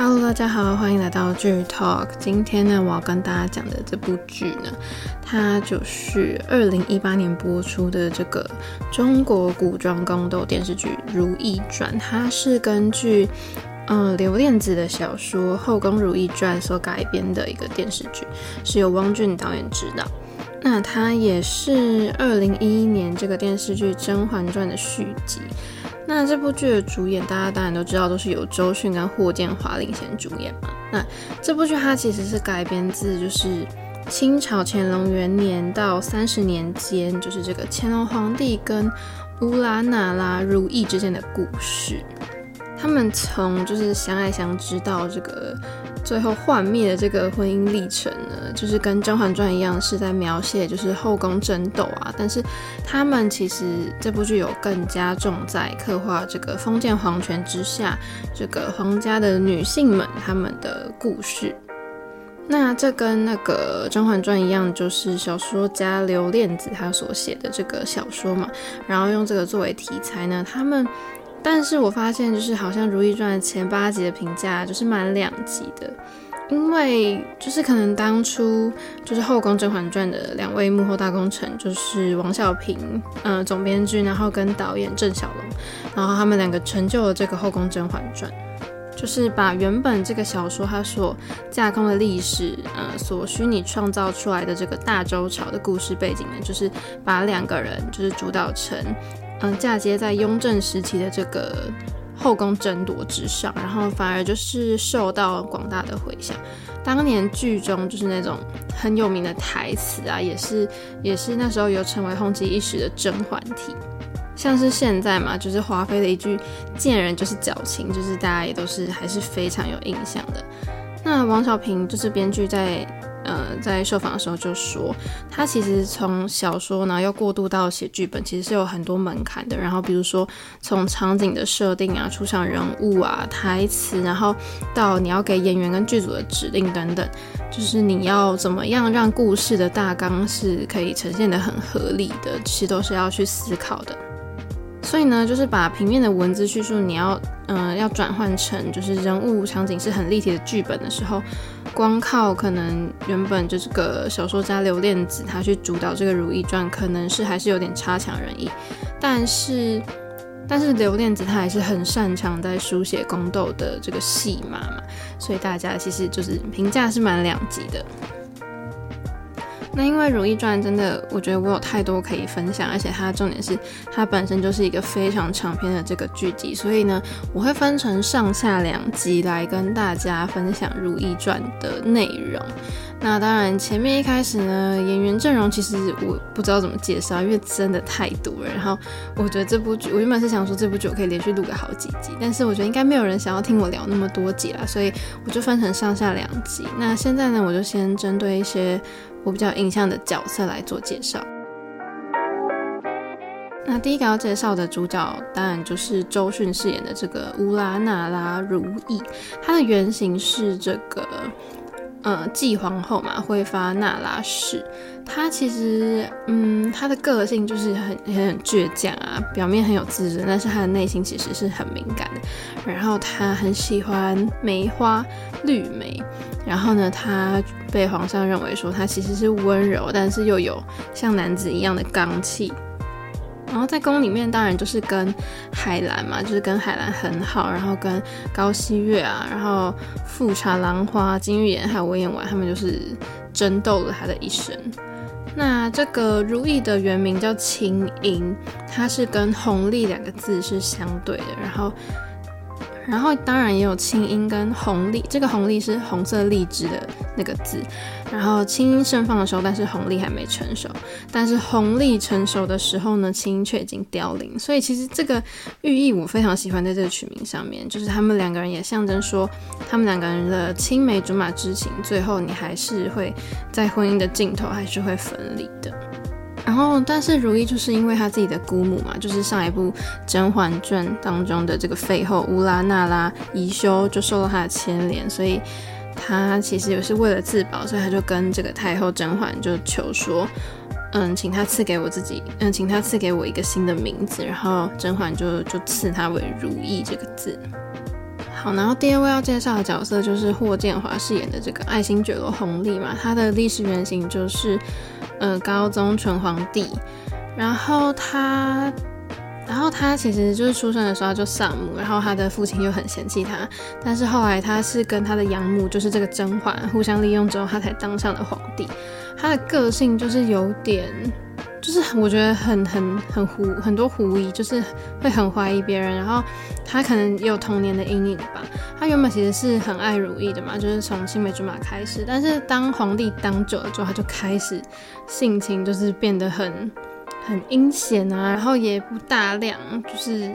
Hello，大家好，欢迎来到剧 Talk。今天呢，我要跟大家讲的这部剧呢，它就是二零一八年播出的这个中国古装宫斗电视剧《如懿传》，它是根据嗯刘恋子的小说《后宫如懿传》所改编的一个电视剧，是由汪俊导演执导。那它也是二零一一年这个电视剧《甄嬛传》的续集。那这部剧的主演，大家当然都知道，都是由周迅跟霍建华领衔主演嘛。那这部剧它其实是改编自就是清朝乾隆元年到三十年间，就是这个乾隆皇帝跟乌拉那拉如懿之间的故事。他们从就是相爱相知到这个最后幻灭的这个婚姻历程呢，就是跟《甄嬛传》一样，是在描写就是后宫争斗啊。但是他们其实这部剧有更加重在刻画这个封建皇权之下这个皇家的女性们她们的故事。那这跟那个《甄嬛传》一样，就是小说家刘恋子他所写的这个小说嘛，然后用这个作为题材呢，他们。但是我发现，就是好像《如懿传》前八集的评价就是蛮两极的，因为就是可能当初就是后宫《甄嬛传》的两位幕后大功臣，就是王小平，呃，总编剧，然后跟导演郑晓龙，然后他们两个成就了这个后宫《甄嬛传》，就是把原本这个小说它所架空的历史，呃，所虚拟创造出来的这个大周朝的故事背景呢，就是把两个人就是主导成。嗯，嫁接在雍正时期的这个后宫争夺之上，然后反而就是受到广大的回响。当年剧中就是那种很有名的台词啊，也是也是那时候有成为轰击一时的甄嬛体。像是现在嘛，就是华妃的一句“见人就是矫情”，就是大家也都是还是非常有印象的。那王小平就是编剧在。呃，在受访的时候就说，他其实从小说呢，要过渡到写剧本，其实是有很多门槛的。然后比如说从场景的设定啊、出场人物啊、台词，然后到你要给演员跟剧组的指令等等，就是你要怎么样让故事的大纲是可以呈现得很合理的，其实都是要去思考的。所以呢，就是把平面的文字叙述，你要，嗯、呃，要转换成就是人物场景是很立体的剧本的时候，光靠可能原本就是个小说家刘恋子他去主导这个《如懿传》，可能是还是有点差强人意。但是，但是刘恋子他还是很擅长在书写宫斗的这个戏码嘛，所以大家其实就是评价是蛮两极的。那因为《如懿传》真的，我觉得我有太多可以分享，而且它重点是它本身就是一个非常长篇的这个剧集，所以呢，我会分成上下两集来跟大家分享《如懿传》的内容。那当然，前面一开始呢，演员阵容其实我不知道怎么介绍，因为真的太多了。然后我觉得这部剧，我原本是想说这部剧我可以连续录个好几集，但是我觉得应该没有人想要听我聊那么多集啦，所以我就分成上下两集。那现在呢，我就先针对一些我比较印象的角色来做介绍。那第一个要介绍的主角，当然就是周迅饰演的这个乌拉那拉如意，她的原型是这个。呃，继皇后嘛，会发那拉氏，她其实，嗯，她的个性就是很很很倔强啊，表面很有自尊，但是她的内心其实是很敏感的。然后她很喜欢梅花绿梅，然后呢，她被皇上认为说她其实是温柔，但是又有像男子一样的刚气。然后在宫里面，当然就是跟海兰嘛，就是跟海兰很好，然后跟高翕月啊，然后富察兰花、金玉妍还有文偃婉，他们就是争斗了他的一生。那这个如懿的原名叫青英，它是跟红丽两个字是相对的，然后。然后当然也有青英跟红丽，这个红丽是红色荔枝的那个字。然后青音盛放的时候，但是红利还没成熟。但是红利成熟的时候呢，青音却已经凋零。所以其实这个寓意我非常喜欢，在这个取名上面，就是他们两个人也象征说，他们两个人的青梅竹马之情，最后你还是会在婚姻的尽头还是会分离的。然后，但是如懿就是因为她自己的姑母嘛，就是上一部《甄嬛传》当中的这个废后乌拉那拉宜修，就受到她的牵连，所以他其实也是为了自保，所以他就跟这个太后甄嬛就求说，嗯，请他赐给我自己，嗯，请他赐给我一个新的名字。然后甄嬛就就赐他为如意这个字。好，然后第二位要介绍的角色就是霍建华饰演的这个爱新觉罗弘历嘛，他的历史原型就是呃高宗纯皇帝，然后他。然后他其实就是出生的时候就丧母，然后他的父亲又很嫌弃他，但是后来他是跟他的养母，就是这个甄嬛互相利用之后，他才当上了皇帝。他的个性就是有点，就是我觉得很很很狐，很多狐疑，就是会很怀疑别人。然后他可能也有童年的阴影吧。他原本其实是很爱如意的嘛，就是从青梅竹马开始，但是当皇帝当久了之后，他就开始性情就是变得很。很阴险啊，然后也不大量，就是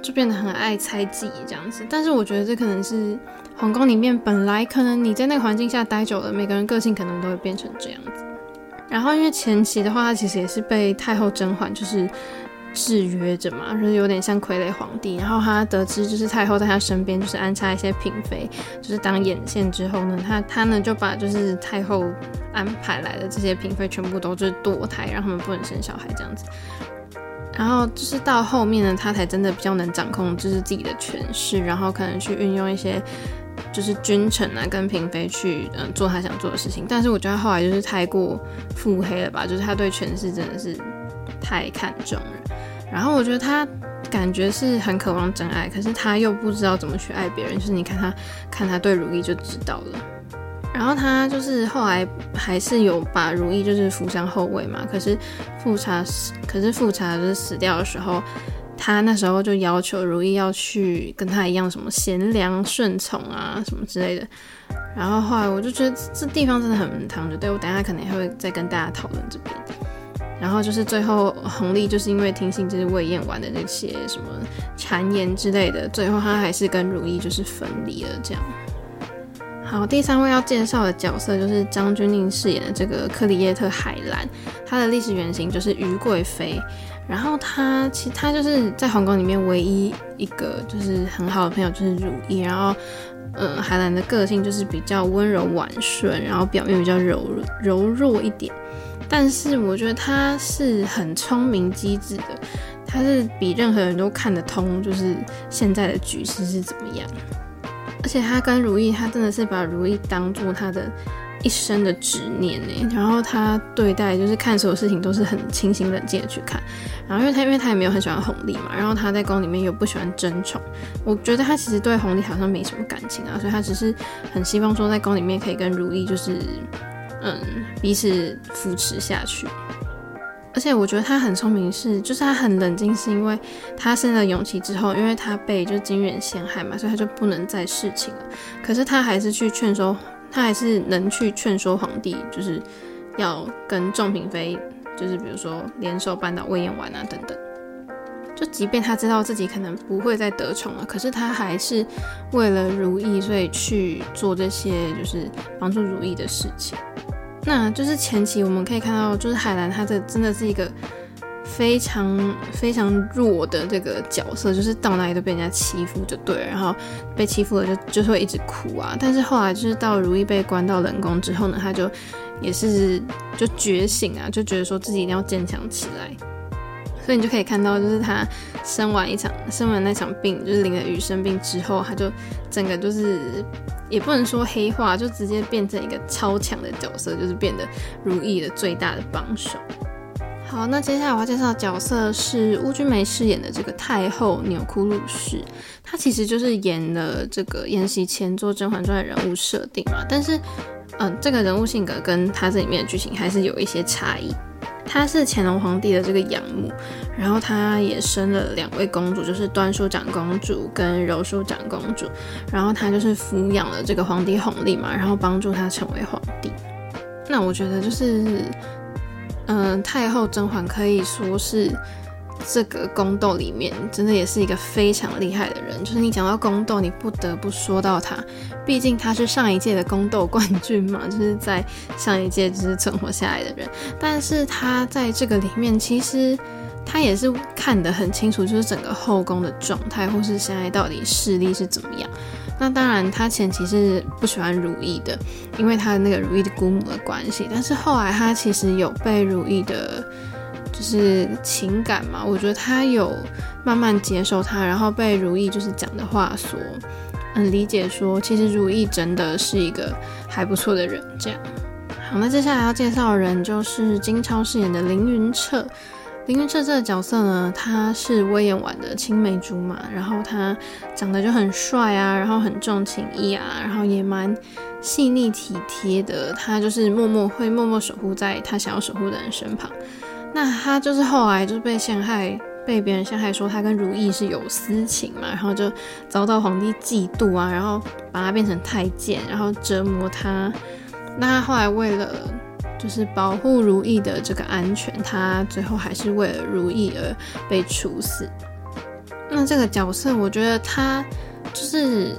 就变得很爱猜忌这样子。但是我觉得这可能是皇宫里面本来可能你在那个环境下待久了，每个人个性可能都会变成这样子。然后因为前期的话，他其实也是被太后甄嬛就是。制约着嘛，就是有点像傀儡皇帝。然后他得知就是太后在他身边，就是安插一些嫔妃，就是当眼线之后呢，他他呢就把就是太后安排来的这些嫔妃全部都就是堕胎，让他们不能生小孩这样子。然后就是到后面呢，他才真的比较能掌控就是自己的权势，然后可能去运用一些就是君臣啊跟嫔妃去嗯做他想做的事情。但是我觉得后来就是太过腹黑了吧，就是他对权势真的是太看重了。然后我觉得他感觉是很渴望真爱，可是他又不知道怎么去爱别人。就是你看他，看他对如意就知道了。然后他就是后来还是有把如意就是扶上后位嘛。可是富察死，可是富察就是死掉的时候，他那时候就要求如意要去跟他一样什么贤良顺从啊什么之类的。然后后来我就觉得这地方真的很唐，就对我等下可能也会再跟大家讨论这边。然后就是最后弘历就是因为听信就是魏嬿婉的那些什么谗言之类的，最后他还是跟如意就是分离了这样。好，第三位要介绍的角色就是张钧甯饰演的这个克里耶特海兰，她的历史原型就是于贵妃。然后她其实她就是在皇宫里面唯一一个就是很好的朋友就是如意。然后，呃，海兰的个性就是比较温柔婉顺，然后表面比较柔柔弱一点。但是我觉得他是很聪明机智的，他是比任何人都看得通，就是现在的局势是怎么样。而且他跟如意，他真的是把如意当做他的一生的执念呢。然后他对待就是看所有事情都是很清醒冷静的去看。然后因为他因为他也没有很喜欢弘历嘛，然后他在宫里面又不喜欢争宠，我觉得他其实对弘历好像没什么感情啊，所以他只是很希望说在宫里面可以跟如意就是。嗯，彼此扶持下去。而且我觉得他很聪明是，就是他很冷静，是因为他生了永琪之后，因为他被就是金远陷害嘛，所以他就不能再侍寝了。可是他还是去劝说，他还是能去劝说皇帝，就是要跟众嫔妃，就是比如说联手扳倒魏嬿婉啊等等。就即便他知道自己可能不会再得宠了，可是他还是为了如意，所以去做这些就是帮助如意的事情。那就是前期我们可以看到，就是海兰她的真的是一个非常非常弱的这个角色，就是到哪里都被人家欺负就对，然后被欺负了就就会一直哭啊。但是后来就是到如意被关到冷宫之后呢，他就也是就觉醒啊，就觉得说自己一定要坚强起来。所以你就可以看到，就是他生完一场，生完那场病，就是淋了雨生病之后，他就整个就是也不能说黑化，就直接变成一个超强的角色，就是变得如意的最大的帮手。好，那接下来我要介绍的角色是邬君梅饰演的这个太后钮祜禄氏，她其实就是演了这个延禧前做《甄嬛传》的人物设定嘛，但是嗯、呃，这个人物性格跟她这里面的剧情还是有一些差异。她是乾隆皇帝的这个养母，然后她也生了两位公主，就是端淑长公主跟柔淑长公主，然后她就是抚养了这个皇帝弘历嘛，然后帮助他成为皇帝。那我觉得就是，嗯、太后甄嬛可以说是。这个宫斗里面真的也是一个非常厉害的人，就是你讲到宫斗，你不得不说到他，毕竟他是上一届的宫斗冠军嘛，就是在上一届就是存活下来的人。但是他在这个里面，其实他也是看得很清楚，就是整个后宫的状态，或是现在到底势力是怎么样。那当然，他前期是不喜欢如意的，因为他的那个如意的姑母的关系。但是后来他其实有被如意的。就是情感嘛，我觉得他有慢慢接受他，然后被如意就是讲的话所嗯理解说，其实如懿真的是一个还不错的人。这样，好，那接下来要介绍的人就是金超饰演的凌云彻。凌云彻这个角色呢，他是威严婉的青梅竹马，然后他长得就很帅啊，然后很重情义啊，然后也蛮细腻体贴的。他就是默默会默默守护在他想要守护的人身旁。那他就是后来就是被陷害，被别人陷害说他跟如懿是有私情嘛，然后就遭到皇帝嫉妒啊，然后把他变成太监，然后折磨他。那他后来为了就是保护如懿的这个安全，他最后还是为了如懿而被处死。那这个角色，我觉得他就是，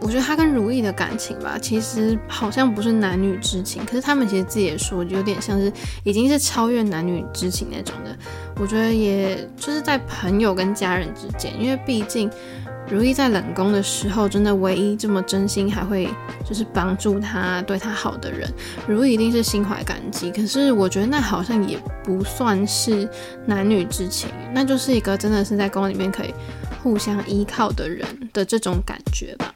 我觉得他跟如懿的感情吧，其实好像不是男女之情，可是他们其实自己也说，有点像是已经是超越男女之情那种的。我觉得也就是在朋友跟家人之间，因为毕竟。如懿在冷宫的时候，真的唯一这么真心还会就是帮助他、对他好的人，如懿一定是心怀感激。可是我觉得那好像也不算是男女之情，那就是一个真的是在宫里面可以互相依靠的人的这种感觉吧。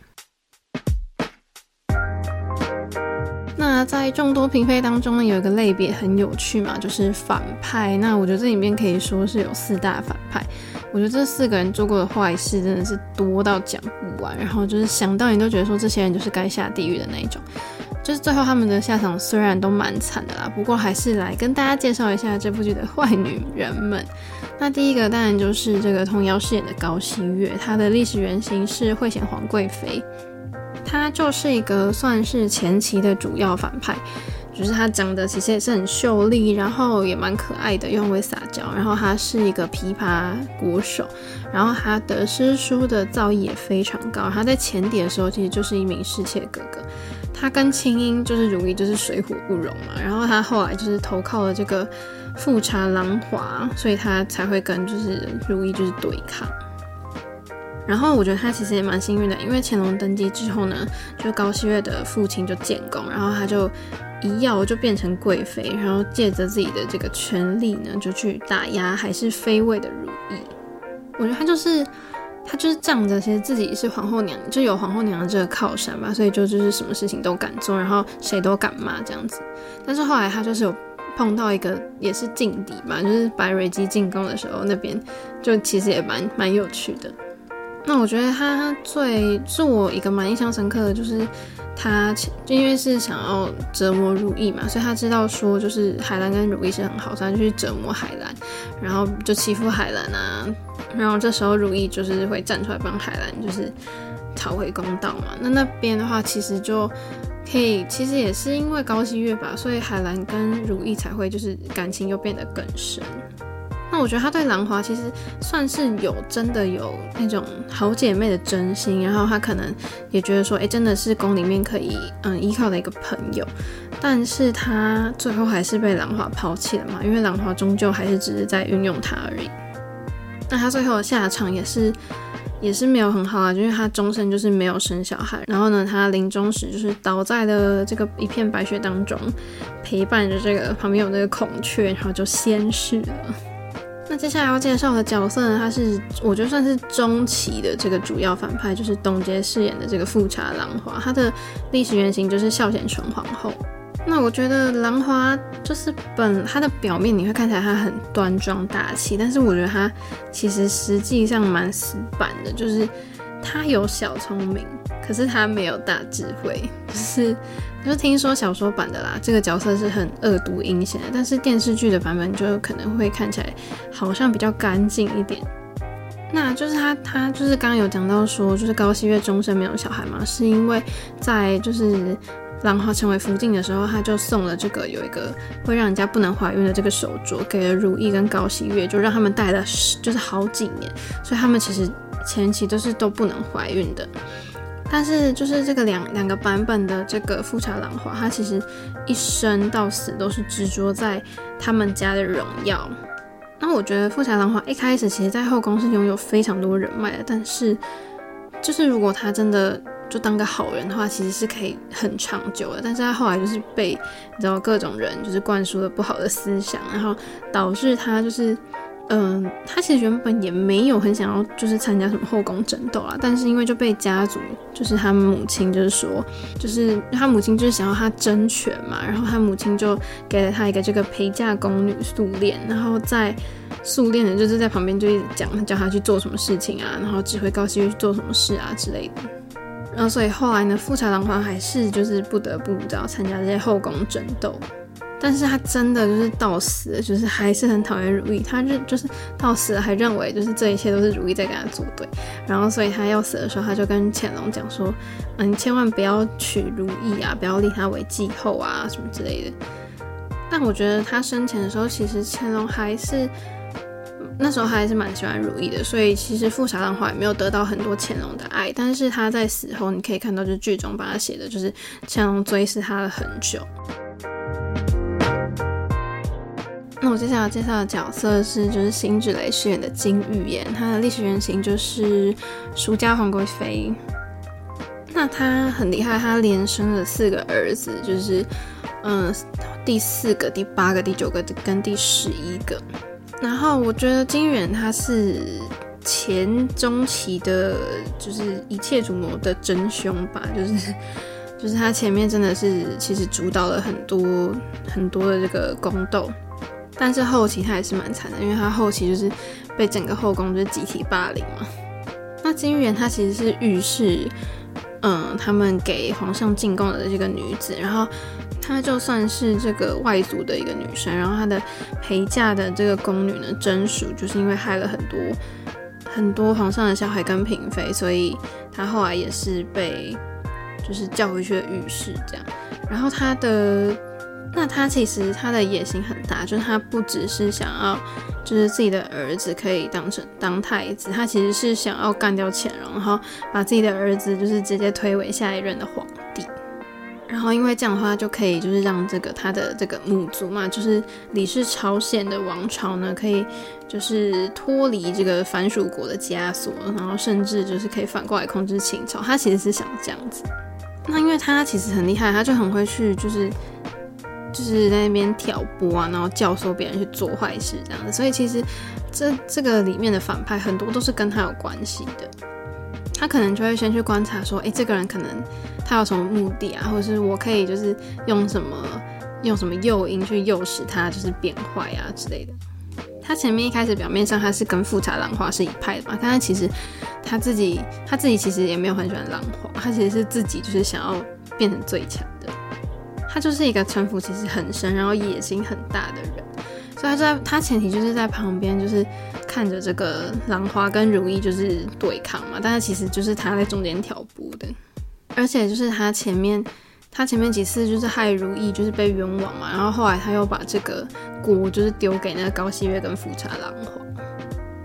在众多嫔妃当中呢，有一个类别很有趣嘛，就是反派。那我觉得这里面可以说是有四大反派。我觉得这四个人做过的坏事真的是多到讲不完，然后就是想到你都觉得说这些人就是该下地狱的那一种。就是最后他们的下场虽然都蛮惨的啦，不过还是来跟大家介绍一下这部剧的坏女人们。那第一个当然就是这个童瑶饰演的高翕月，她的历史原型是惠显皇贵妃，他就是一个算是前期的主要反派。就是他长得其实也是很秀丽，然后也蛮可爱的，又很会撒娇。然后他是一个琵琶鼓手，然后他的诗书的造诣也非常高。他在前底的时候其实就是一名侍妾哥哥。他跟青音就是如懿就是水火不容嘛。然后他后来就是投靠了这个富察琅华，所以他才会跟就是如懿就是对抗。然后我觉得她其实也蛮幸运的，因为乾隆登基之后呢，就高翕月的父亲就建功，然后他就。一跃就变成贵妃，然后借着自己的这个权力呢，就去打压还是妃位的如意。我觉得他就是他就是仗着其实自己是皇后娘，就有皇后娘的这个靠山吧，所以就就是什么事情都敢做，然后谁都敢骂这样子。但是后来他就是有碰到一个也是劲敌吧，就是白蕊姬进宫的时候，那边就其实也蛮蛮有趣的。那我觉得他最是我一个蛮印象深刻的就是。他就因为是想要折磨如意嘛，所以他知道说就是海兰跟如意是很好，所以他就去折磨海兰，然后就欺负海兰啊。然后这时候如意就是会站出来帮海兰，就是讨回公道嘛。那那边的话，其实就可以，其实也是因为高翕月吧，所以海兰跟如意才会就是感情又变得更深。那我觉得他对兰华其实算是有真的有那种好姐妹的真心，然后他可能也觉得说，哎，真的是宫里面可以嗯依靠的一个朋友，但是他最后还是被兰华抛弃了嘛，因为兰华终究还是只是在运用他而已。那他最后的下场也是也是没有很好啊，就因为他终身就是没有生小孩，然后呢，他临终时就是倒在了这个一片白雪当中，陪伴着这个旁边有那个孔雀，然后就仙逝了。那接下来要介绍的角色呢，他是我觉得算是中期的这个主要反派，就是董洁饰演的这个富察琅华，她的历史原型就是孝贤纯皇后。那我觉得琅华就是本他的表面你会看起来他很端庄大气，但是我觉得他其实实际上蛮死板的，就是他有小聪明，可是他没有大智慧，就是。就听说小说版的啦，这个角色是很恶毒阴险的，但是电视剧的版本就可能会看起来好像比较干净一点。那就是他，他就是刚刚有讲到说，就是高希月终身没有小孩嘛，是因为在就是郎华成为福晋的时候，他就送了这个有一个会让人家不能怀孕的这个手镯给了如懿跟高希月，就让他们戴了就是好几年，所以他们其实前期都是都不能怀孕的。但是就是这个两两个版本的这个富察郎华，他其实一生到死都是执着在他们家的荣耀。那我觉得富察郎华一开始其实，在后宫是拥有非常多人脉的，但是就是如果他真的就当个好人的话，其实是可以很长久的。但是他后来就是被你知道各种人就是灌输了不好的思想，然后导致他就是嗯，他其实原本也没有很想要，就是参加什么后宫争斗啦。但是因为就被家族，就是他母亲，就是说，就是他母亲就是想要他争权嘛。然后他母亲就给了他一个这个陪嫁宫女素练，然后在素练的就是在旁边就一直讲，叫他去做什么事情啊，然后指挥高希月去做什么事啊之类的。然后所以后来呢，富察郎华还是就是不得不知道参加这些后宫争斗。但是他真的就是到死，就是还是很讨厌如意，他就就是到死了还认为就是这一切都是如意在跟他作对，然后所以他要死的时候，他就跟乾隆讲说，嗯，你千万不要娶如意啊，不要立她为继后啊，什么之类的。但我觉得他生前的时候，其实乾隆还是那时候他还是蛮喜欢如意的，所以其实富察郎华也没有得到很多乾隆的爱，但是他在死后，你可以看到就是剧中把他写的就是乾隆追思他了很久。那我接下来介绍的角色是，就是辛芷蕾饰演的金玉妍，她的历史原型就是舒家皇贵妃。那她很厉害，她连生了四个儿子，就是嗯，第四个、第八个、第九个跟第十一个。然后我觉得金玉妍她是前中期的，就是一切主谋的真凶吧，就是就是她前面真的是其实主导了很多很多的这个宫斗。但是后期他也是蛮惨的，因为他后期就是被整个后宫就是集体霸凌嘛。那金玉妍她其实是御史，嗯，他们给皇上进贡的这个女子，然后她就算是这个外族的一个女生，然后她的陪嫁的这个宫女呢，甄淑就是因为害了很多很多皇上的小孩跟嫔妃，所以她后来也是被就是叫回去的御史这样。然后她的。那他其实他的野心很大，就是他不只是想要，就是自己的儿子可以当成当太子，他其实是想要干掉乾隆，然后把自己的儿子就是直接推为下一任的皇帝。然后因为这样的话，就可以就是让这个他的这个母族嘛，就是李氏朝鲜的王朝呢，可以就是脱离这个藩属国的枷锁，然后甚至就是可以反过来控制清朝。他其实是想这样子。那因为他其实很厉害，他就很会去就是。就是在那边挑拨啊，然后教唆别人去做坏事这样子，所以其实这这个里面的反派很多都是跟他有关系的。他可能就会先去观察说，诶、欸，这个人可能他有什么目的啊，或者是我可以就是用什么用什么诱因去诱使他就是变坏啊之类的。他前面一开始表面上他是跟富察兰华是一派的嘛，但他其实他自己他自己其实也没有很喜欢兰华，他其实是自己就是想要变成最强的。他就是一个城府其实很深，然后野心很大的人，所以他在他前提就是在旁边，就是看着这个郎华跟如意就是对抗嘛，但是其实就是他在中间挑拨的，而且就是他前面他前面几次就是害如意就是被冤枉嘛，然后后来他又把这个锅就是丢给那个高希月跟富察郎华，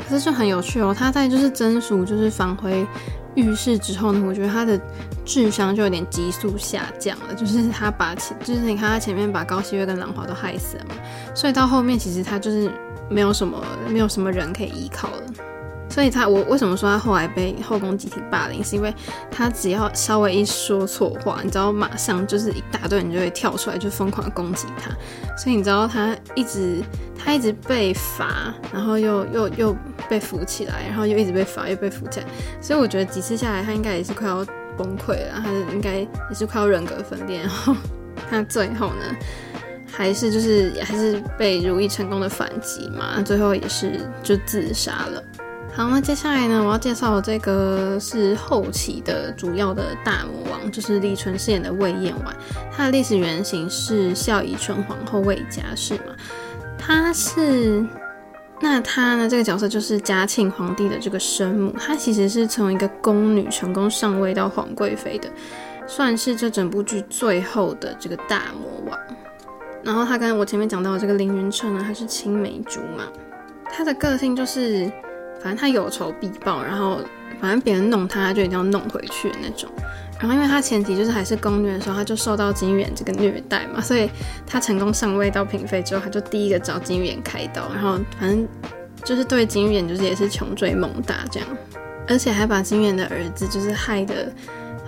可是就很有趣哦，他在就是真属就是返回。遇事之后呢，我觉得他的智商就有点急速下降了。就是他把前，就是你看他前面把高希月跟兰华都害死了嘛，所以到后面其实他就是没有什么，没有什么人可以依靠了。所以他，我为什么说他后来被后宫集体霸凌，是因为他只要稍微一说错话，你知道，马上就是一大堆人就会跳出来，就疯狂攻击他。所以你知道他一直他一直被罚，然后又又又被扶起来，然后又一直被罚，又被扶起来。所以我觉得几次下来，他应该也是快要崩溃了，他应该也是快要人格分裂。然后他最后呢，还是就是还是被如意成功的反击嘛，最后也是就自杀了。好，那接下来呢，我要介绍的这个是后期的主要的大魔王，就是李纯饰演的魏燕婉。他的历史原型是孝仪纯皇后魏佳氏嘛。他是，那他呢，这个角色就是嘉庆皇帝的这个生母。他其实是从一个宫女成功上位到皇贵妃的，算是这整部剧最后的这个大魔王。然后他跟我前面讲到的这个凌云彻呢，他是青梅竹马。他的个性就是。反正他有仇必报，然后反正别人弄他，他就一定要弄回去的那种。然后因为他前提就是还是宫女的时候，他就受到金玉妍这个虐待嘛，所以他成功上位到嫔妃之后，他就第一个找金玉妍开刀，然后反正就是对金玉妍就是也是穷追猛打这样，而且还把金玉妍的儿子就是害得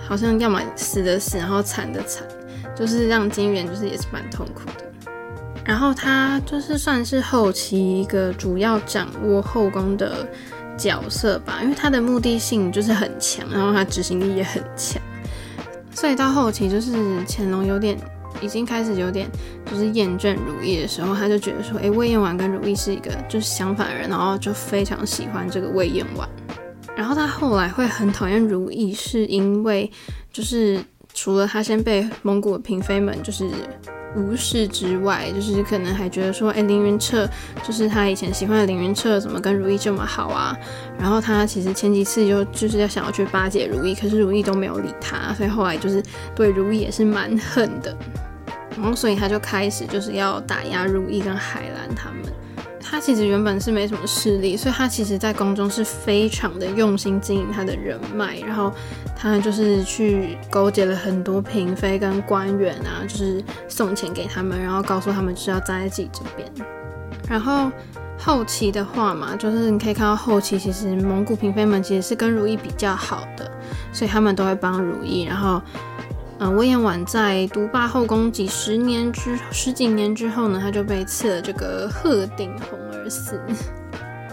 好像要么死的死，然后惨的惨，就是让金玉妍就是也是蛮痛苦的。然后他就是算是后期一个主要掌握后宫的角色吧，因为他的目的性就是很强，然后他执行力也很强，所以到后期就是乾隆有点已经开始有点就是厌倦如意的时候，他就觉得说，哎，魏嬿婉跟如意是一个就是相反的人，然后就非常喜欢这个魏嬿婉。然后他后来会很讨厌如意，是因为就是除了他先被蒙古的嫔妃们就是。无视之外，就是可能还觉得说，哎，凌云彻就是他以前喜欢的凌云彻，怎么跟如意这么好啊？然后他其实前几次就就是要想要去巴结如意，可是如意都没有理他，所以后来就是对如意也是蛮恨的。然后所以他就开始就是要打压如意跟海兰他们。他其实原本是没什么势力，所以他其实在宫中是非常的用心经营他的人脉，然后他就是去勾结了很多嫔妃跟官员啊，就是送钱给他们，然后告诉他们就是要站在自己这边。然后后期的话嘛，就是你可以看到后期其实蒙古嫔妃们其实是跟如意比较好的，所以他们都会帮如意，然后。嗯，魏嬿婉在独霸后宫几十年之十几年之后呢，他就被赐了这个鹤顶红而死。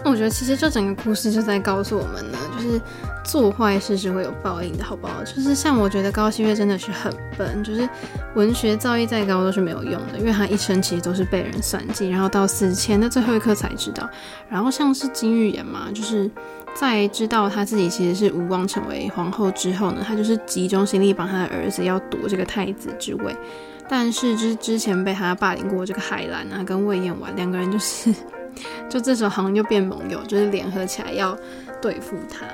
那 我觉得其实这整个故事就在告诉我们呢，就是做坏事是会有报应的，好不好？就是像我觉得高希月真的是很笨，就是文学造诣再高都是没有用的，因为他一生其实都是被人算计，然后到死前的最后一刻才知道。然后像是金玉妍嘛，就是。在知道他自己其实是无望成为皇后之后呢，他就是集中心力帮他的儿子要夺这个太子之位。但是之之前被他霸凌过这个海兰啊，跟魏嬿婉两个人就是，就这时候好像又变盟友，就是联合起来要对付他。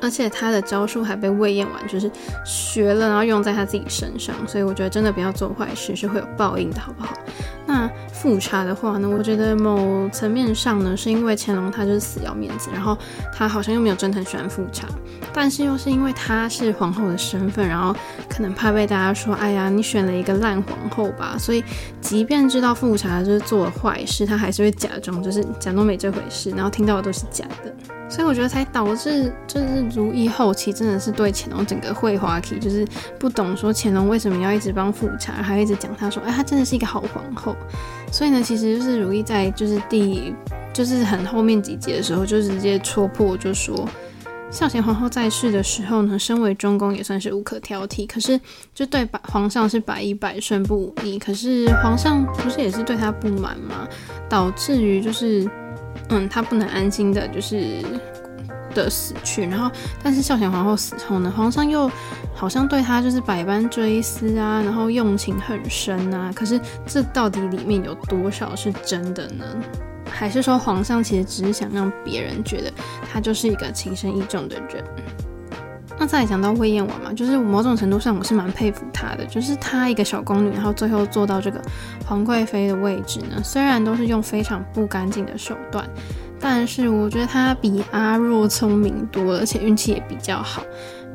而且他的招数还被魏燕婉就是学了，然后用在他自己身上，所以我觉得真的不要做坏事，是会有报应的，好不好？那富察的话呢，我觉得某层面上呢，是因为乾隆他就是死要面子，然后他好像又没有真的很喜欢富察，但是又是因为她是皇后的身份，然后可能怕被大家说，哎呀，你选了一个烂皇后吧，所以即便知道富察就是做了坏事，她还是会假装就是假装没这回事，然后听到的都是假的。所以我觉得才导致就是如意后期真的是对乾隆整个会花期，就是不懂说乾隆为什么要一直帮富察，还一直讲他说，哎，他真的是一个好皇后。所以呢，其实就是如意在就是第就是很后面几集的时候，就直接戳破，就说孝贤皇后在世的时候呢，身为中宫也算是无可挑剔，可是就对百皇上是百依百顺不逆，可是皇上不是也是对他不满吗？导致于就是。嗯，他不能安心的，就是的死去。然后，但是孝贤皇后死后呢，皇上又好像对他就是百般追思啊，然后用情很深啊。可是，这到底里面有多少是真的呢？还是说皇上其实只是想让别人觉得他就是一个情深意重的人？那再讲到魏嬿婉嘛，就是某种程度上我是蛮佩服她的，就是她一个小宫女，然后最后做到这个皇贵妃的位置呢，虽然都是用非常不干净的手段，但是我觉得她比阿若聪明多了，而且运气也比较好，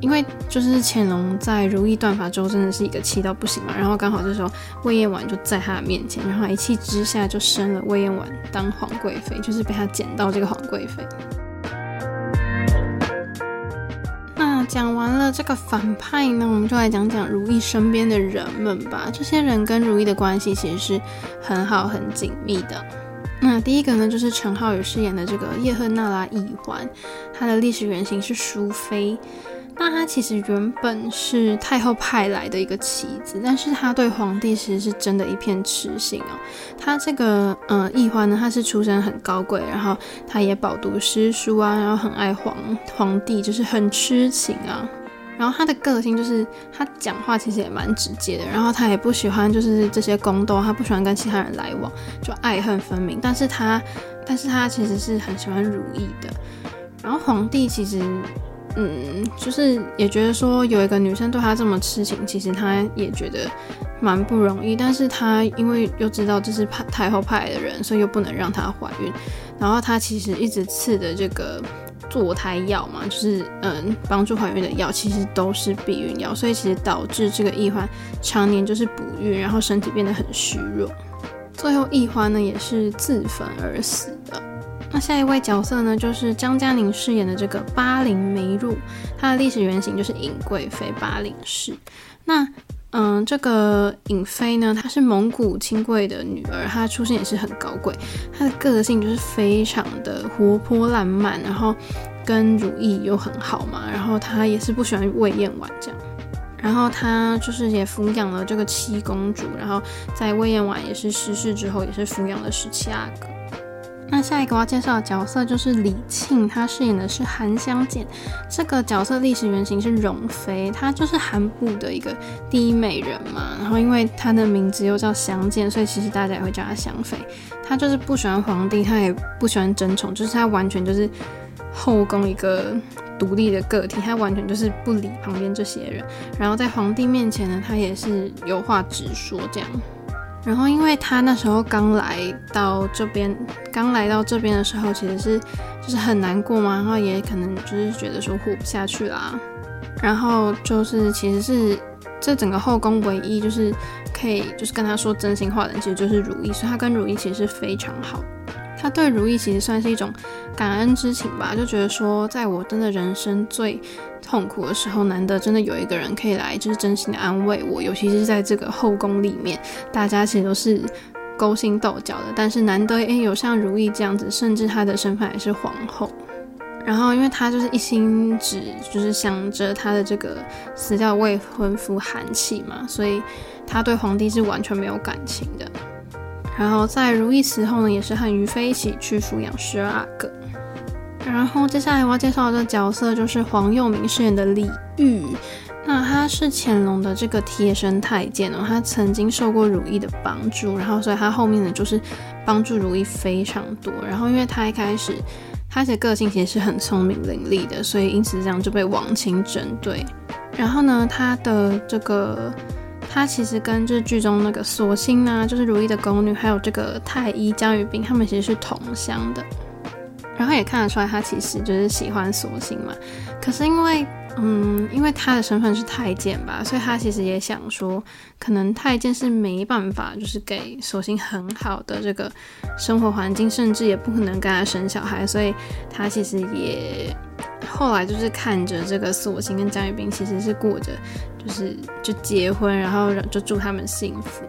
因为就是乾隆在如意断发之后真的是一个气到不行嘛，然后刚好这时候魏嬿婉就在他的面前，然后一气之下就升了魏嬿婉当皇贵妃，就是被他捡到这个皇贵妃。那讲完了这个反派呢，我们就来讲讲如意身边的人们吧。这些人跟如意的关系其实是很好、很紧密的。那第一个呢，就是陈浩宇饰演的这个叶赫那拉奕欢，他的历史原型是淑妃。那他其实原本是太后派来的一个棋子，但是他对皇帝其实是真的一片痴心哦。他这个呃易欢呢，他是出身很高贵，然后他也饱读诗书啊，然后很爱皇皇帝，就是很痴情啊。然后他的个性就是他讲话其实也蛮直接的，然后他也不喜欢就是这些宫斗，他不喜欢跟其他人来往，就爱恨分明。但是他但是他其实是很喜欢如意的。然后皇帝其实。嗯，就是也觉得说有一个女生对他这么痴情，其实他也觉得蛮不容易。但是他因为又知道这是派太后派来的人，所以又不能让她怀孕。然后他其实一直刺的这个堕胎药嘛，就是嗯帮助怀孕的药，其实都是避孕药，所以其实导致这个易欢常年就是不孕，然后身体变得很虚弱。最后易欢呢也是自焚而死的。那下一位角色呢，就是张嘉宁饰演的这个巴陵梅入，她的历史原型就是尹贵妃巴陵氏。那嗯，这个尹妃呢，她是蒙古亲贵的女儿，她出身也是很高贵，她的个性就是非常的活泼烂漫，然后跟如意又很好嘛，然后她也是不喜欢魏燕婉这样，然后她就是也抚养了这个七公主，然后在魏嬿婉也是逝世之后，也是抚养了十七阿哥。那下一个我要介绍的角色就是李沁，她饰演的是韩湘简。这个角色历史原型是容妃，她就是韩部的一个第一美人嘛。然后因为她的名字又叫香简，所以其实大家也会叫她香妃。她就是不喜欢皇帝，她也不喜欢争宠，就是她完全就是后宫一个独立的个体，她完全就是不理旁边这些人。然后在皇帝面前呢，她也是有话直说这样。然后，因为他那时候刚来到这边，刚来到这边的时候，其实是就是很难过嘛，然后也可能就是觉得说活不下去啦。然后就是其实是这整个后宫唯一就是可以就是跟他说真心话的人，其实就是如懿，所以他跟如懿其实是非常好。他对如懿其实算是一种感恩之情吧，就觉得说，在我真的人生最痛苦的时候，难得真的有一个人可以来，就是真心的安慰我。尤其是在这个后宫里面，大家其实都是勾心斗角的，但是难得诶有像如懿这样子，甚至她的身份还是皇后。然后，因为她就是一心只就是想着她的这个死掉未婚夫韩琦嘛，所以她对皇帝是完全没有感情的。然后在如懿死后呢，也是和于妃一起去抚养十二阿哥。然后接下来我要介绍的角色就是黄佑明饰演的李煜，那他是乾隆的这个贴身太监哦，他曾经受过如懿的帮助，然后所以他后面呢就是帮助如懿非常多。然后因为他一开始他的个性其实是很聪明伶俐的，所以因此这样就被王钦针对。然后呢，他的这个。她其实跟这剧中那个锁心啊，就是如意的宫女，还有这个太医江雨冰，他们其实是同乡的。然后也看得出来，他其实就是喜欢索性嘛。可是因为，嗯，因为他的身份是太监吧，所以他其实也想说，可能太监是没办法，就是给索性很好的这个生活环境，甚至也不可能跟他生小孩，所以他其实也。后来就是看着这个锁心跟江雨冰，其实是过着就是就结婚，然后就祝他们幸福。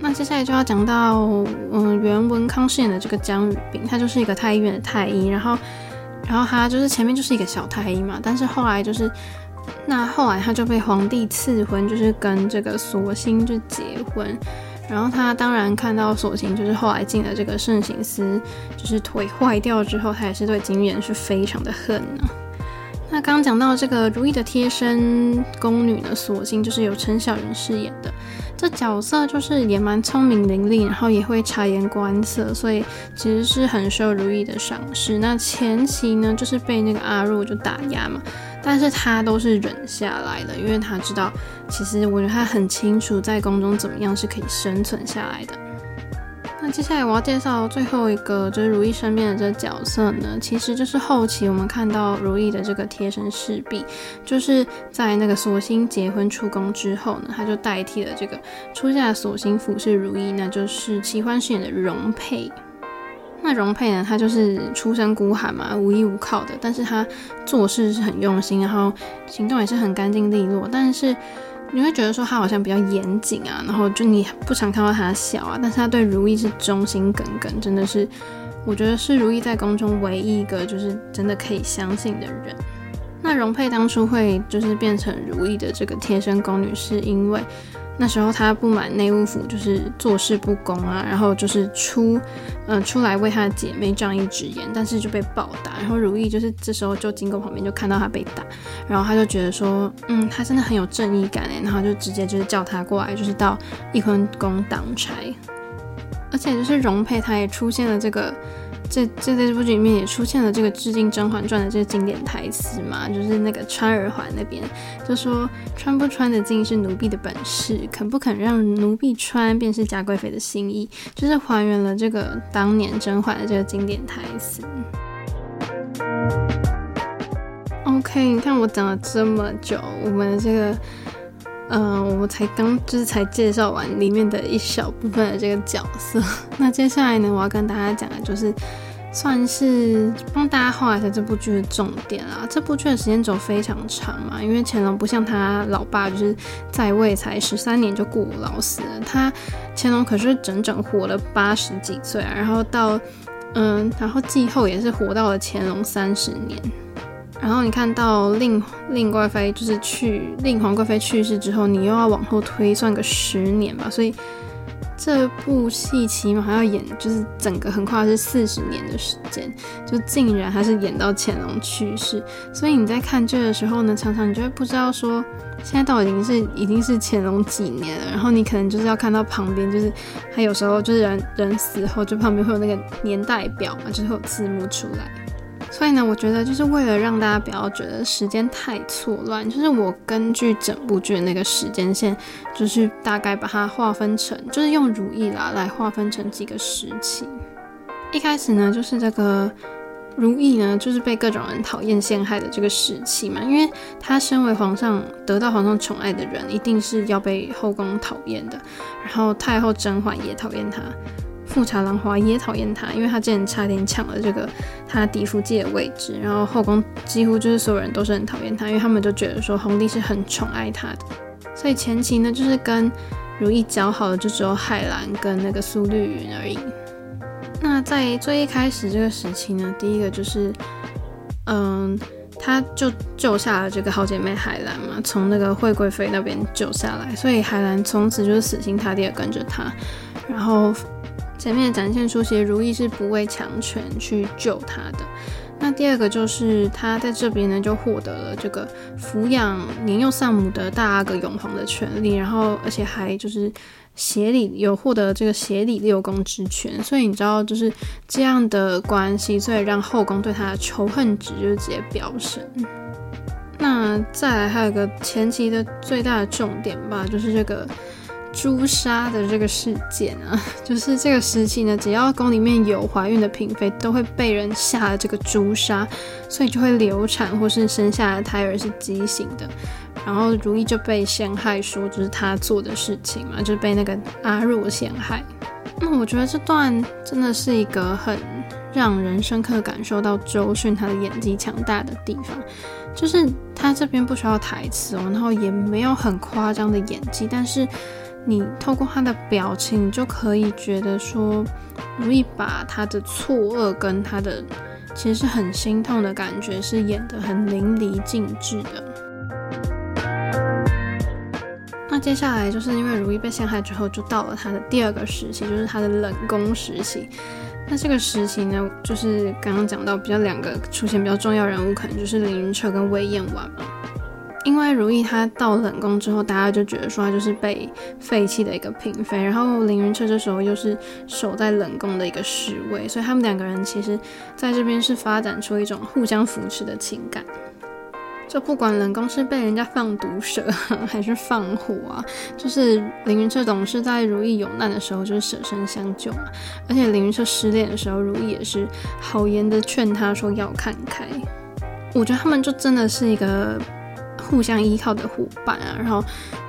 那接下来就要讲到，嗯，袁文康饰演的这个江雨冰，他就是一个太医院的太医，然后然后他就是前面就是一个小太医嘛，但是后来就是那后来他就被皇帝赐婚，就是跟这个索心就结婚。然后他当然看到索心，就是后来进了这个慎刑司，就是腿坏掉之后，他也是对金玉妍是非常的恨呢、那刚讲到这个如懿的贴身宫女呢，索心就是由陈小云饰演的，这角色就是也蛮聪明伶俐，然后也会察言观色，所以其实是很受如懿的赏识。那前期呢，就是被那个阿若就打压嘛。但是他都是忍下来的，因为他知道，其实我觉得他很清楚在宫中怎么样是可以生存下来的。那接下来我要介绍最后一个就是如懿身边的这个角色呢，其实就是后期我们看到如懿的这个贴身侍婢，就是在那个索心结婚出宫之后呢，他就代替了这个出嫁索心服侍如懿，那就是齐欢饰演的容佩。那容佩呢，她就是出身孤寒嘛，无依无靠的，但是她做事是很用心，然后行动也是很干净利落。但是你会觉得说她好像比较严谨啊，然后就你不常看到她笑啊，但是她对如懿是忠心耿耿，真的是，我觉得是如懿在宫中唯一一个就是真的可以相信的人。那容佩当初会就是变成如懿的这个贴身宫女，是因为。那时候他不满内务府就是做事不公啊，然后就是出，嗯、呃，出来为他的姐妹仗义执言，但是就被暴打。然后如懿就是这时候就经过旁边就看到他被打，然后他就觉得说，嗯，他真的很有正义感哎，然后就直接就是叫他过来，就是到翊坤宫当差。而且就是容佩他也出现了这个。这这在这部剧里面也出现了这个致敬《甄嬛传》的这个经典台词嘛，就是那个穿耳环那边就说穿不穿得进是奴婢的本事，肯不肯让奴婢穿便是嘉贵妃的心意，就是还原了这个当年甄嬛的这个经典台词。OK，你看我讲了这么久，我们的这个。嗯，我们才刚就是才介绍完里面的一小部分的这个角色。那接下来呢，我要跟大家讲的就是算是帮大家画一下这部剧的重点啊。这部剧的时间轴非常长嘛，因为乾隆不像他老爸，就是在位才十三年就过劳死了。他乾隆可是整整活了八十几岁啊，然后到嗯，然后继后也是活到了乾隆三十年。然后你看到令令贵妃就是去令皇贵妃去世之后，你又要往后推算个十年吧，所以这部戏起码还要演，就是整个横跨是四十年的时间，就竟然还是演到乾隆去世。所以你在看这个的时候呢，常常你就会不知道说现在到底已经是已经是乾隆几年了，然后你可能就是要看到旁边，就是还有时候就是人人死后，就旁边会有那个年代表嘛，就是会有字幕出来。所以呢，我觉得就是为了让大家不要觉得时间太错乱，就是我根据整部剧的那个时间线，就是大概把它划分成，就是用如懿啦来划分成几个时期。一开始呢，就是这个如懿呢，就是被各种人讨厌陷害的这个时期嘛，因为她身为皇上，得到皇上宠爱的人，一定是要被后宫讨厌的。然后太后甄嬛也讨厌她。富察兰华也讨厌他，因为他之前差点抢了这个他嫡福继的位置，然后后宫几乎就是所有人都是很讨厌他，因为他们就觉得说皇帝是很宠爱他的，所以前期呢就是跟如懿交好的就只有海兰跟那个苏绿云而已。那在最一开始这个时期呢，第一个就是，嗯，他就救下了这个好姐妹海兰嘛，从那个惠贵妃那边救下来，所以海兰从此就是死心塌地的跟着他，然后。前面展现出，其实如意是不畏强权去救他的。那第二个就是他在这边呢，就获得了这个抚养年幼丧母的大阿哥永璜的权利，然后而且还就是协理有获得这个协理六宫之权。所以你知道，就是这样的关系，所以让后宫对他的仇恨值就直接飙升。那再来还有一个前期的最大的重点吧，就是这个。朱砂的这个事件啊，就是这个时期呢，只要宫里面有怀孕的嫔妃，都会被人下了这个朱砂，所以就会流产或是生下的胎儿是畸形的。然后如懿就被陷害，说就是她做的事情嘛，就是被那个阿若陷害。那我觉得这段真的是一个很让人深刻感受到周迅她的演技强大的地方，就是她这边不需要台词哦，然后也没有很夸张的演技，但是。你透过他的表情，你就可以觉得说，如懿把他的错愕跟他的其实是很心痛的感觉，是演得很淋漓尽致的。那接下来就是因为如懿被陷害之后，就到了他的第二个时期，就是他的冷宫时期。那这个时期呢，就是刚刚讲到比较两个出现比较重要人物，可能就是凌云彻跟魏嬿婉嘛。因为如懿她到冷宫之后，大家就觉得说她就是被废弃的一个嫔妃，然后凌云彻这时候又是守在冷宫的一个侍卫，所以他们两个人其实在这边是发展出一种互相扶持的情感。就不管冷宫是被人家放毒蛇还是放火啊，就是凌云彻总是在如懿有难的时候就是舍身相救嘛，而且凌云彻失恋的时候，如懿也是好言的劝他说要看开。我觉得他们就真的是一个。互相依靠的伙伴啊，然后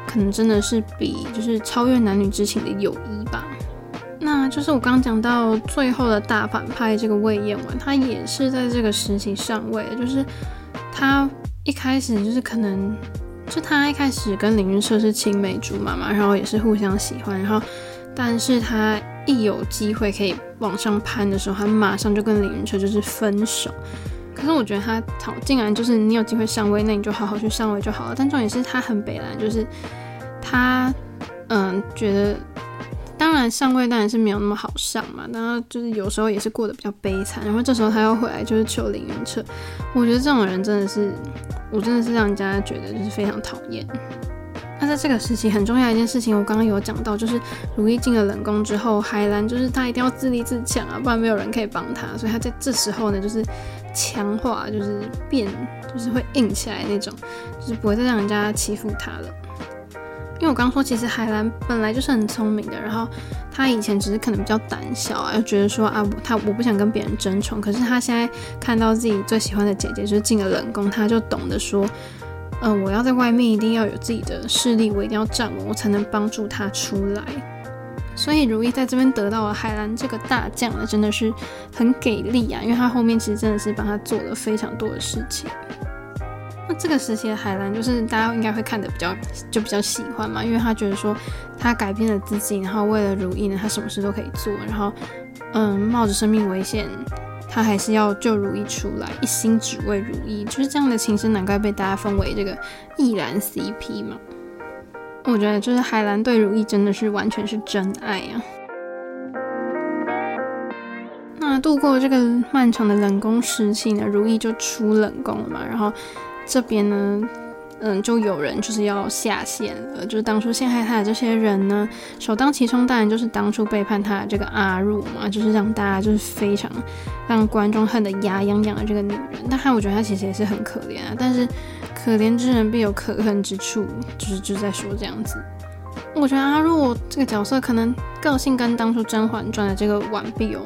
可能真的是比就是超越男女之情的友谊吧。那就是我刚讲到最后的大反派这个魏嬿婉，他也是在这个时期上位的，就是他一开始就是可能就他一开始跟凌云彻是青梅竹马嘛，然后也是互相喜欢，然后但是他一有机会可以往上攀的时候，他马上就跟凌云彻就是分手。可是我觉得他好，竟然就是你有机会上位，那你就好好去上位就好了。但重点是他很北烂，就是他嗯觉得，当然上位当然是没有那么好上嘛。然后就是有时候也是过得比较悲惨。然后这时候他又回来就是求凌云彻，我觉得这种人真的是，我真的是让人家觉得就是非常讨厌。那在这个时期很重要一件事情，我刚刚有讲到，就是如懿进了冷宫之后，海兰就是他一定要自立自强啊，不然没有人可以帮他。所以他在这时候呢，就是。强化就是变，就是会硬起来那种，就是不会再让人家欺负他了。因为我刚说，其实海兰本来就是很聪明的，然后他以前只是可能比较胆小啊，又觉得说啊，我他我不想跟别人争宠。可是他现在看到自己最喜欢的姐姐就是进了冷宫，他就懂得说，嗯、我要在外面一定要有自己的势力，我一定要站稳，我才能帮助他出来。所以如懿在这边得到了海兰这个大将呢，真的是很给力啊！因为他后面其实真的是帮他做了非常多的事情。那这个时期的海兰，就是大家应该会看得比较就比较喜欢嘛，因为他觉得说他改变了自己，然后为了如懿呢，他什么事都可以做，然后嗯，冒着生命危险，他还是要救如懿出来，一心只为如懿，就是这样的情深，难怪被大家封为这个易兰 CP 嘛。我觉得就是海兰对如懿真的是完全是真爱啊！那度过这个漫长的冷宫时期呢，如懿就出冷宫了嘛。然后这边呢，嗯，就有人就是要下线了，就是当初陷害他的这些人呢，首当其冲当然就是当初背叛他的这个阿若嘛，就是让大家就是非常让观众恨得牙痒痒的这个女人。但他我觉得她其实也是很可怜啊，但是。可怜之人必有可恨之处，就是就在说这样子。我觉得阿若这个角色可能个性跟当初《甄嬛传》的这个婉婢有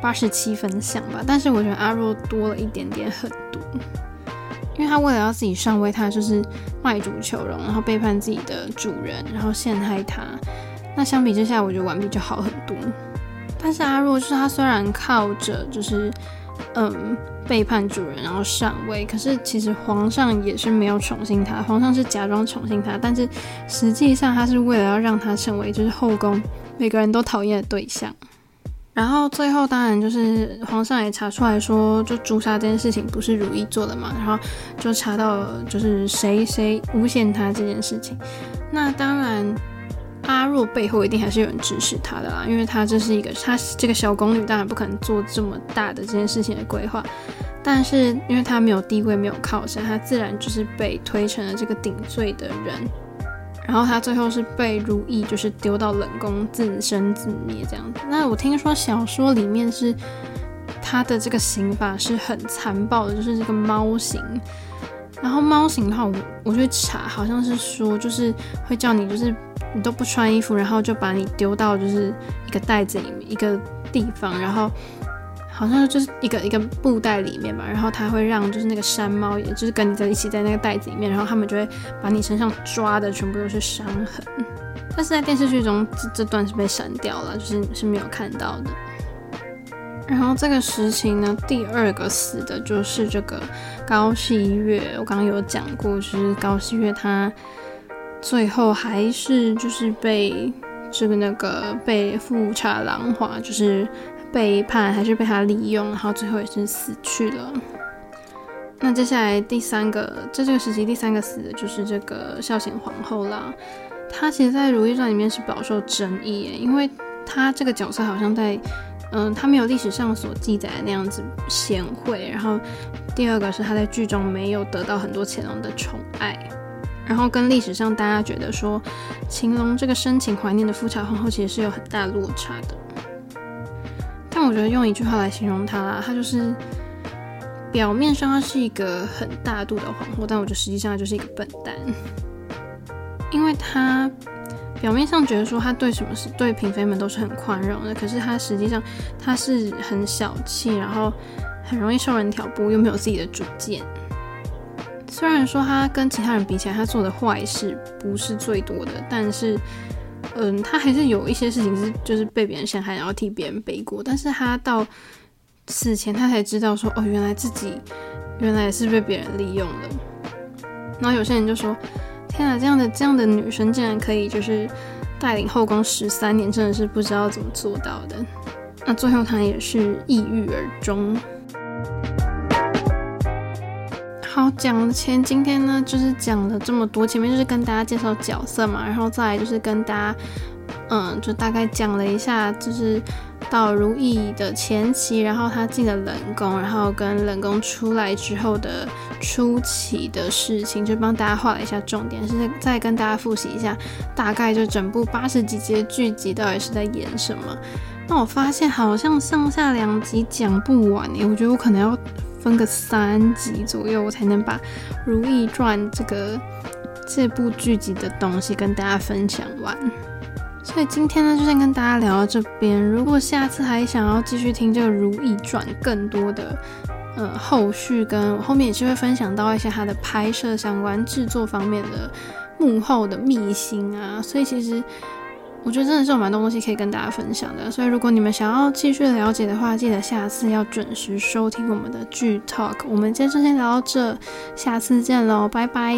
八十七分像吧，但是我觉得阿若多了一点点狠毒，因为他为了要自己上位，他就是卖主求荣，然后背叛自己的主人，然后陷害他。那相比之下，我觉得婉婢就好很多。但是阿若就是他虽然靠着就是嗯。背叛主人，然后上位。可是其实皇上也是没有宠幸他，皇上是假装宠幸他，但是实际上他是为了要让他成为就是后宫每个人都讨厌的对象。然后最后当然就是皇上也查出来说，就诛杀这件事情不是如懿做的嘛，然后就查到就是谁谁诬陷他这件事情。那当然。阿若背后一定还是有人指使他的啦，因为他这是一个，他这个小宫女当然不可能做这么大的这件事情的规划，但是因为他没有地位，没有靠山，他自然就是被推成了这个顶罪的人，然后他最后是被如懿就是丢到冷宫自生自灭这样子。那我听说小说里面是他的这个刑法是很残暴的，就是这个猫刑。然后猫型的话，我我去查，好像是说就是会叫你就是。你都不穿衣服，然后就把你丢到就是一个袋子里面一个地方，然后好像就是一个一个布袋里面吧，然后他会让就是那个山猫，也就是跟你在一起在那个袋子里面，然后他们就会把你身上抓的全部都是伤痕。但是在电视剧中这这段是被删掉了，就是是没有看到的。然后这个时期呢，第二个死的就是这个高翕月，我刚刚有讲过，就是高翕月他。最后还是就是被这个那个被富察郎华就是背叛，还是被他利用，然后最后也是死去了。那接下来第三个，在这个时期第三个死的就是这个孝贤皇后啦。她其实，在《如懿传》里面是饱受争议，因为她这个角色好像在嗯，她没有历史上所记载的那样子贤惠。然后第二个是她在剧中没有得到很多乾隆的宠爱。然后跟历史上大家觉得说，乾隆这个深情怀念的富察皇后，其实是有很大落差的。但我觉得用一句话来形容她啦，她就是表面上她是一个很大度的皇后，但我觉得实际上就是一个笨蛋。因为她表面上觉得说他对什么事对嫔妃们都是很宽容的，可是他实际上他是很小气，然后很容易受人挑拨，又没有自己的主见。虽然说他跟其他人比起来，他做的坏事不是最多的，但是，嗯，他还是有一些事情是就是被别人陷害，然后替别人背锅。但是他到死前，他才知道说，哦，原来自己原来是被别人利用了。然后有些人就说，天啊，这样的这样的女生竟然可以就是带领后宫十三年，真的是不知道怎么做到的。那最后他也是抑郁而终。好，讲前今天呢，就是讲了这么多，前面就是跟大家介绍角色嘛，然后再来就是跟大家，嗯，就大概讲了一下，就是到如意的前期，然后她进了冷宫，然后跟冷宫出来之后的初期的事情，就帮大家画了一下重点，是再跟大家复习一下，大概就整部八十几集的剧集到底是在演什么。那我发现好像上下两集讲不完耶，我觉得我可能要。分个三集左右，我才能把《如懿传》这个这部剧集的东西跟大家分享完。所以今天呢，就先跟大家聊到这边。如果下次还想要继续听这个《如懿传》更多的呃后续，跟后面也是会分享到一些它的拍摄相关、制作方面的幕后的秘辛啊。所以其实我觉得真的是有蛮多东西可以跟大家分享的。所以如果你们想要继续了解的话，记得下次要准时收听我们的剧 Talk。我们今天就先聊到这，下次见喽，拜拜。